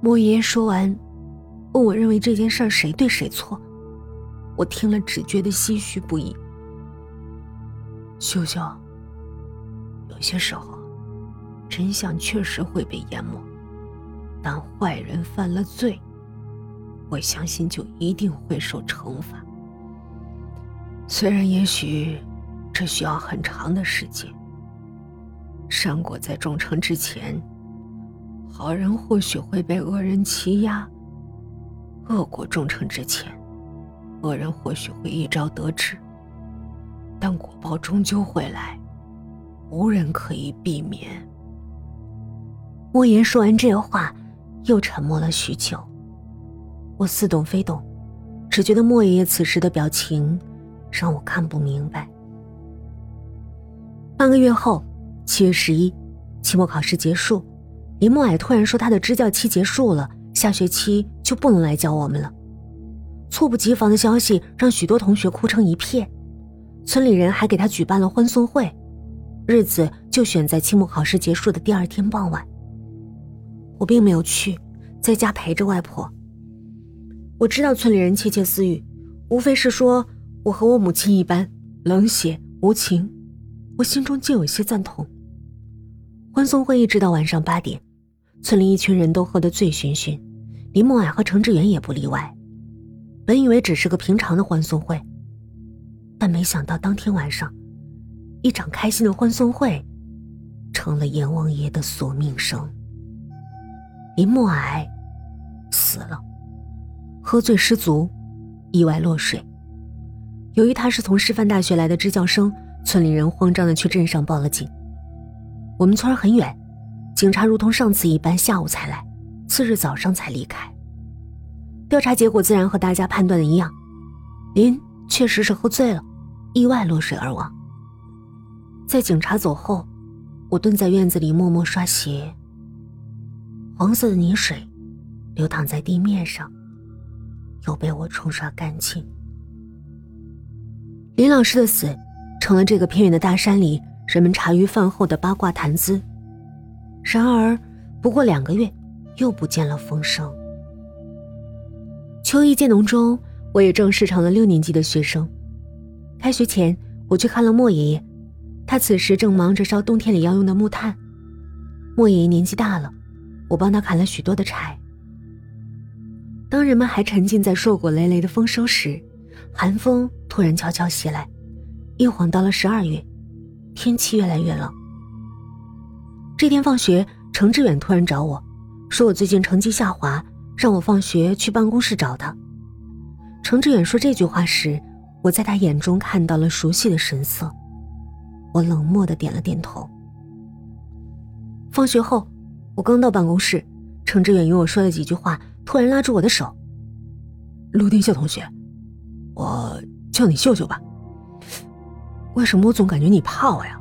莫爷爷说完，问我认为这件事儿谁对谁错。我听了只觉得唏嘘不已。秀秀，有些时候，真相确实会被淹没，但坏人犯了罪，我相信就一定会受惩罚。虽然也许这需要很长的时间。山果在种成之前，好人或许会被恶人欺压；恶果种成之前，恶人或许会一朝得志。但果报终究会来，无人可以避免。莫言说完这话，又沉默了许久。我似懂非懂，只觉得莫爷爷此时的表情让我看不明白。半个月后。七月十一，期末考试结束，林墨霭突然说他的支教期结束了，下学期就不能来教我们了。猝不及防的消息让许多同学哭成一片，村里人还给他举办了欢送会，日子就选在期末考试结束的第二天傍晚。我并没有去，在家陪着外婆。我知道村里人窃窃私语，无非是说我和我母亲一般冷血无情，我心中竟有些赞同。欢送会一直到晚上八点，村里一群人都喝得醉醺醺，林梦霭和程志远也不例外。本以为只是个平常的欢送会，但没想到当天晚上，一场开心的欢送会，成了阎王爷的索命声。林默霭死了，喝醉失足，意外落水。由于他是从师范大学来的支教生，村里人慌张的去镇上报了警。我们村很远，警察如同上次一般下午才来，次日早上才离开。调查结果自然和大家判断的一样，林确实是喝醉了，意外落水而亡。在警察走后，我蹲在院子里默默刷鞋。黄色的泥水流淌在地面上，又被我冲刷干净。林老师的死，成了这个偏远的大山里。人们茶余饭后的八卦谈资，然而不过两个月，又不见了风声。秋意渐浓中，我也正式成了六年级的学生。开学前，我去看了莫爷爷，他此时正忙着烧冬天里要用的木炭。莫爷爷年纪大了，我帮他砍了许多的柴。当人们还沉浸在硕果累累的丰收时，寒风突然悄悄袭来，一晃到了十二月。天气越来越冷。这天放学，程志远突然找我，说我最近成绩下滑，让我放学去办公室找他。程志远说这句话时，我在他眼中看到了熟悉的神色。我冷漠的点了点头。放学后，我刚到办公室，程志远与我说了几句话，突然拉住我的手：“陆丁秀同学，我叫你秀秀吧。”为什么我总感觉你怕我呀？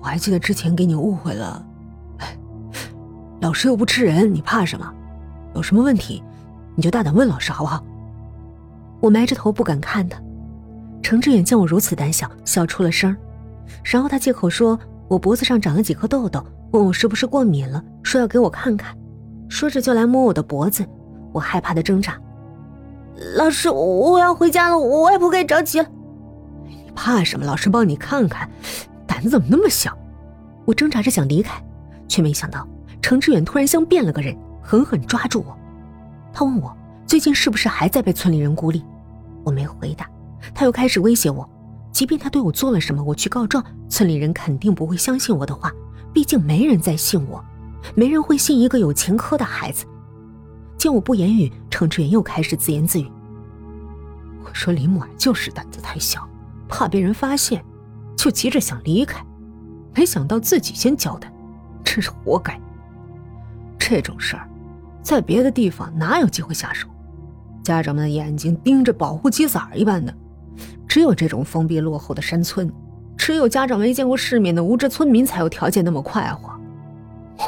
我还记得之前给你误会了。老师又不吃人，你怕什么？有什么问题，你就大胆问老师，好不好？我埋着头不敢看他。程志远见我如此胆小，笑出了声然后他借口说我脖子上长了几颗痘痘，问我是不是过敏了，说要给我看看。说着就来摸我的脖子，我害怕的挣扎。老师，我要回家了，我外婆该着急了。怕什么？老师帮你看看，胆子怎么那么小？我挣扎着想离开，却没想到程志远突然像变了个人，狠狠抓住我。他问我最近是不是还在被村里人孤立？我没回答。他又开始威胁我，即便他对我做了什么，我去告状，村里人肯定不会相信我的话。毕竟没人再信我，没人会信一个有前科的孩子。见我不言语，程志远又开始自言自语：“我说林木就是胆子太小。”怕被人发现，就急着想离开，没想到自己先交代，真是活该。这种事儿，在别的地方哪有机会下手？家长们的眼睛盯着保护鸡仔一般的，只有这种封闭落后的山村，只有家长没见过世面的无知村民才有条件那么快活。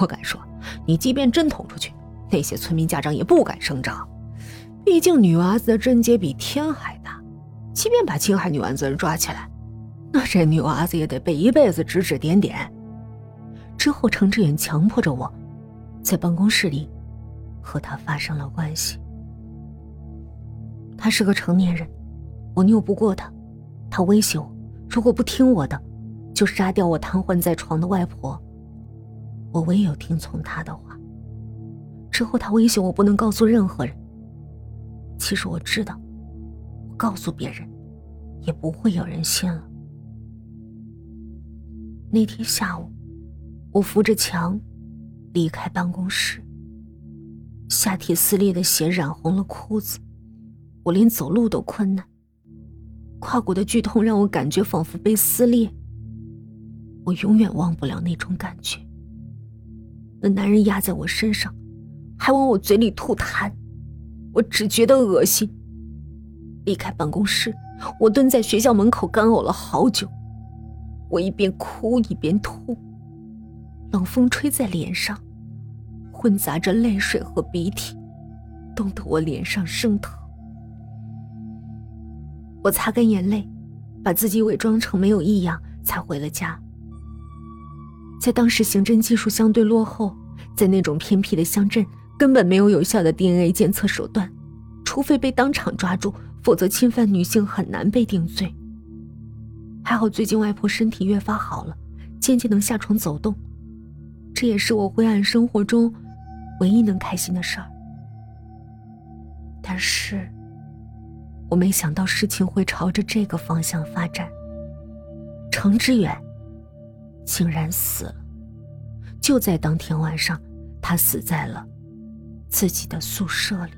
我敢说，你即便真捅出去，那些村民家长也不敢声张，毕竟女娃子的贞洁比天还大。即便把青海女娃子抓起来，那这女娃子也得被一辈子指指点点。之后，程志远强迫着我，在办公室里和他发生了关系。他是个成年人，我拗不过他。他威胁我，如果不听我的，就杀掉我瘫痪在床的外婆。我唯有听从他的话。之后，他威胁我不能告诉任何人。其实我知道，我告诉别人，也不会有人信了。那天下午，我扶着墙离开办公室，下体撕裂的血染红了裤子，我连走路都困难。胯骨的剧痛让我感觉仿佛被撕裂，我永远忘不了那种感觉。那男人压在我身上，还往我嘴里吐痰，我只觉得恶心。离开办公室，我蹲在学校门口干呕了好久，我一边哭一边吐，冷风吹在脸上，混杂着泪水和鼻涕，冻得我脸上生疼。我擦干眼泪，把自己伪装成没有异样，才回了家。在当时刑侦技术相对落后，在那种偏僻的乡镇，根本没有有效的 DNA 检测手段，除非被当场抓住，否则侵犯女性很难被定罪。还好最近外婆身体越发好了，渐渐能下床走动，这也是我灰暗生活中唯一能开心的事儿。但是。我没想到事情会朝着这个方向发展。程之远竟然死了，就在当天晚上，他死在了自己的宿舍里。